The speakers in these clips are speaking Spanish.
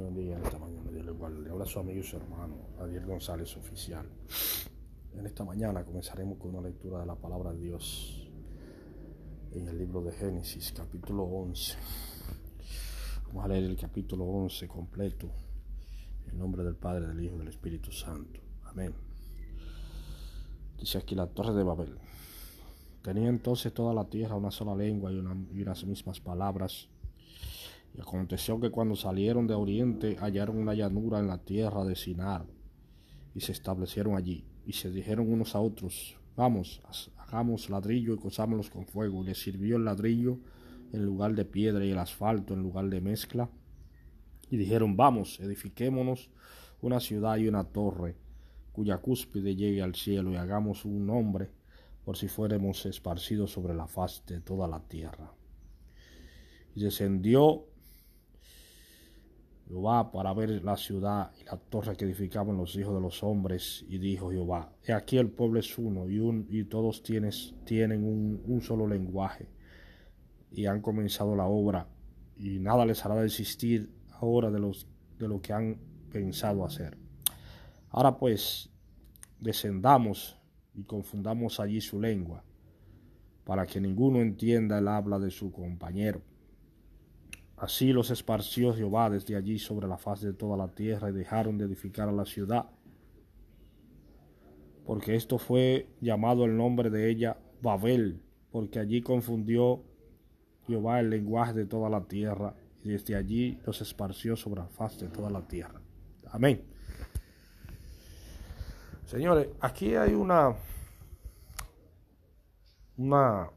Buen día en esta mañana, Dios le guarde. Le habla su amigo y su hermano, Adiel González Oficial. En esta mañana comenzaremos con una lectura de la palabra de Dios en el libro de Génesis, capítulo 11. Vamos a leer el capítulo 11 completo. En nombre del Padre, del Hijo y del Espíritu Santo. Amén. Dice aquí la torre de Babel. Tenía entonces toda la tierra una sola lengua y, y unas mismas palabras. Y aconteció que cuando salieron de oriente hallaron una llanura en la tierra de Sinar y se establecieron allí y se dijeron unos a otros, vamos, hagamos ladrillo y cosámoslos con fuego. Y les sirvió el ladrillo en lugar de piedra y el asfalto en lugar de mezcla. Y dijeron, vamos, edifiquémonos una ciudad y una torre cuya cúspide llegue al cielo y hagamos un nombre por si fuéramos esparcidos sobre la faz de toda la tierra. Y descendió Jehová para ver la ciudad y la torre que edificaban los hijos de los hombres. Y dijo Jehová, he aquí el pueblo es uno y, un, y todos tienes, tienen un, solo lenguaje. Y han comenzado la obra y nada les hará desistir ahora de, los, de lo que han pensado hacer. Ahora pues, descendamos y confundamos allí su lengua, para que ninguno entienda el habla de su compañero. Así los esparció Jehová desde allí sobre la faz de toda la tierra y dejaron de edificar a la ciudad, porque esto fue llamado el nombre de ella Babel, porque allí confundió Jehová el lenguaje de toda la tierra y desde allí los esparció sobre la faz de toda la tierra. Amén. Señores, aquí hay una una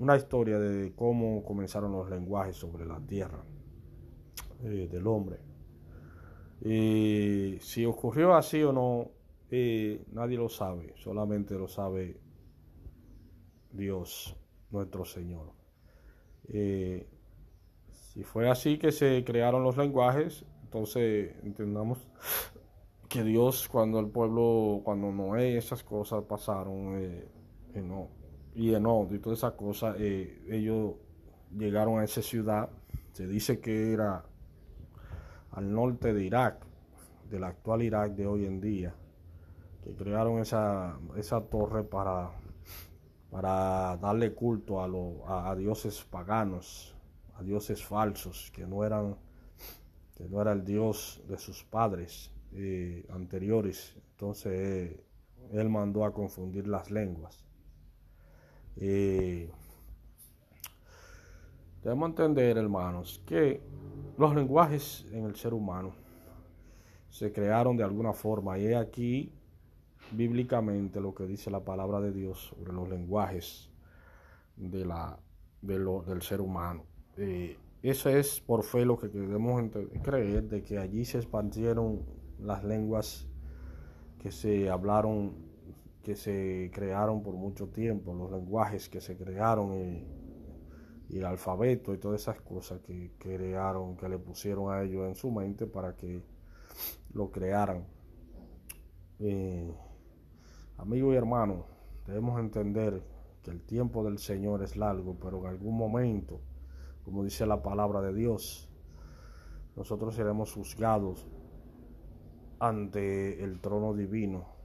una historia de cómo comenzaron los lenguajes sobre la tierra eh, del hombre. Y si ocurrió así o no, eh, nadie lo sabe, solamente lo sabe Dios, nuestro Señor. Eh, si fue así que se crearon los lenguajes, entonces entendamos que Dios cuando el pueblo, cuando Noé, esas cosas pasaron, no, y no, y todas esas cosas, eh, ellos llegaron a esa ciudad, se dice que era al norte de Irak, del actual Irak de hoy en día, que crearon esa, esa torre para, para darle culto a, lo, a, dioses paganos, a dioses falsos, que no eran, que no era el dios de sus padres eh, anteriores. Entonces eh, él mandó a confundir las lenguas. Eh, debemos entender, hermanos, que los lenguajes en el ser humano se crearon de alguna forma y aquí bíblicamente lo que dice la palabra de Dios sobre los lenguajes de la, del ser humano. Eh, eso es por fe lo que debemos creer, de que allí se expandieron las lenguas que se hablaron que se crearon por mucho tiempo, los lenguajes que se crearon y, el alfabeto y todas esas cosas que crearon, que le pusieron a ellos en su mente para que lo crearan. Eh, amigo y hermano, debemos entender que el tiempo del Señor es largo, pero en algún momento, como dice la palabra de Dios, nosotros seremos juzgados ante el trono divino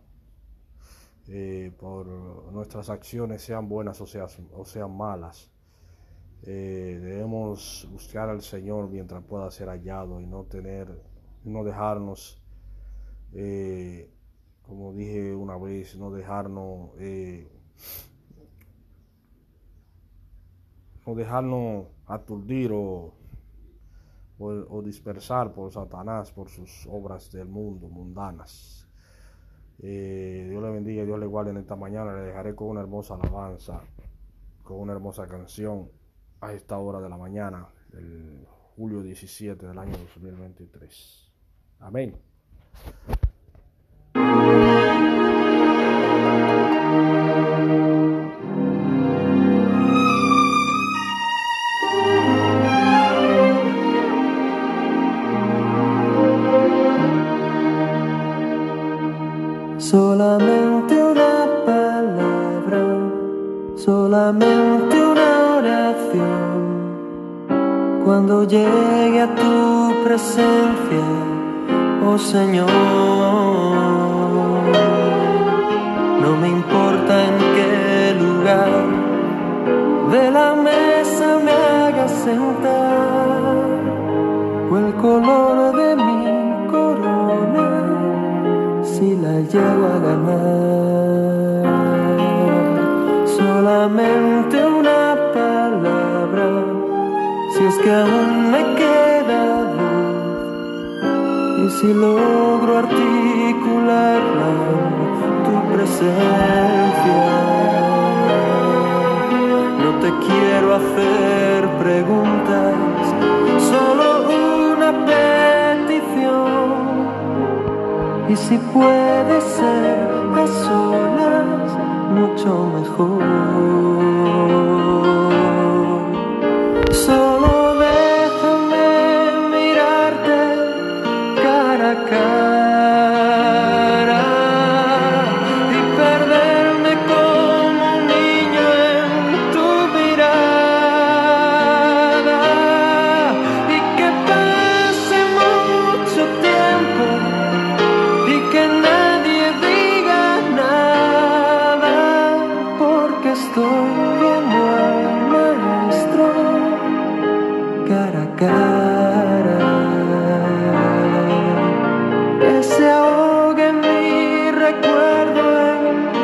eh, por nuestras acciones, sean buenas o, o sean malas. Eh, debemos buscar al Señor mientras pueda ser hallado y no tener, no dejarnos, eh, como dije una vez, no dejarnos, no dejarnos aturdir o, o dispersar por Satanás por sus obras del mundo, mundanas. Eh, Dios le bendiga Dios le guarde en esta mañana. Le dejaré con una hermosa alabanza, con una hermosa canción a esta hora de la mañana, del julio 17 del año 2023. Amén. Cuando llegue a tu presencia, oh Señor. No me importa en qué lugar de la mesa me hagas sentar o el color de mi corona si la llego a ganar. Que aún me queda voz y si logro articularla tu presencia. No te quiero hacer preguntas, solo una petición. Y si puede recuerdo en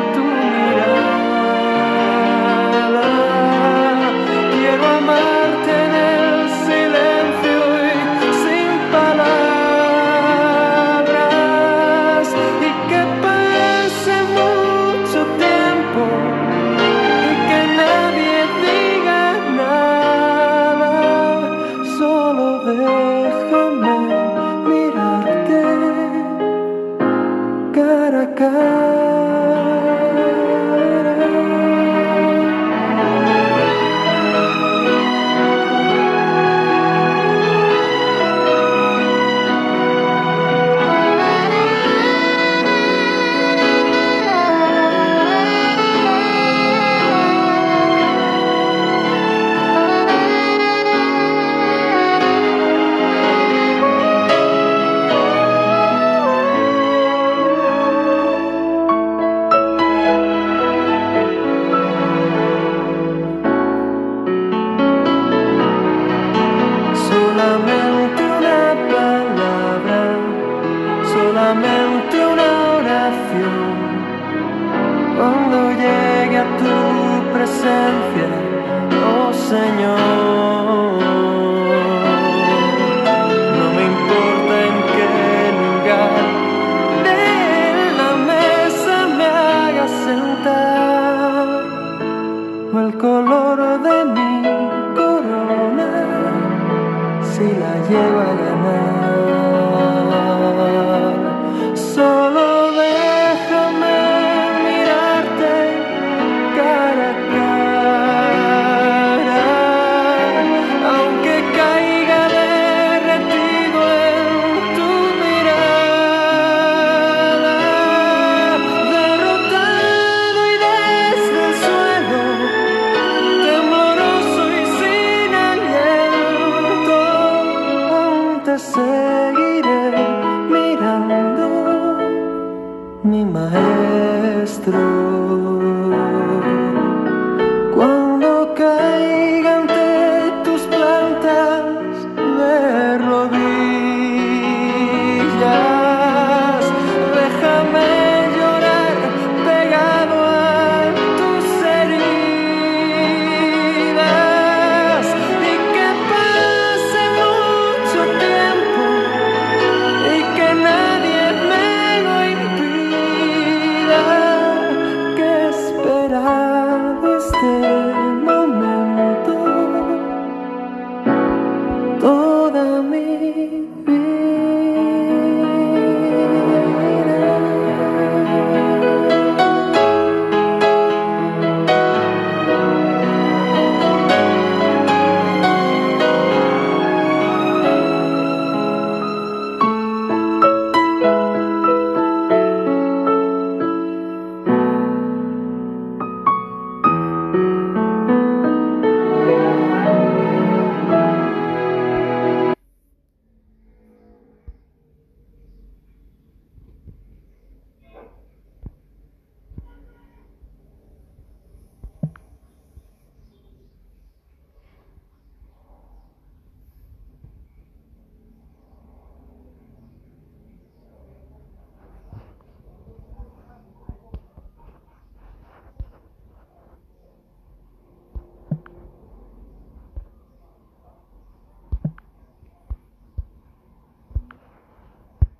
oh Señor. No me importa en qué lugar de la mesa me hagas sentar o el color de mi corona si la llego a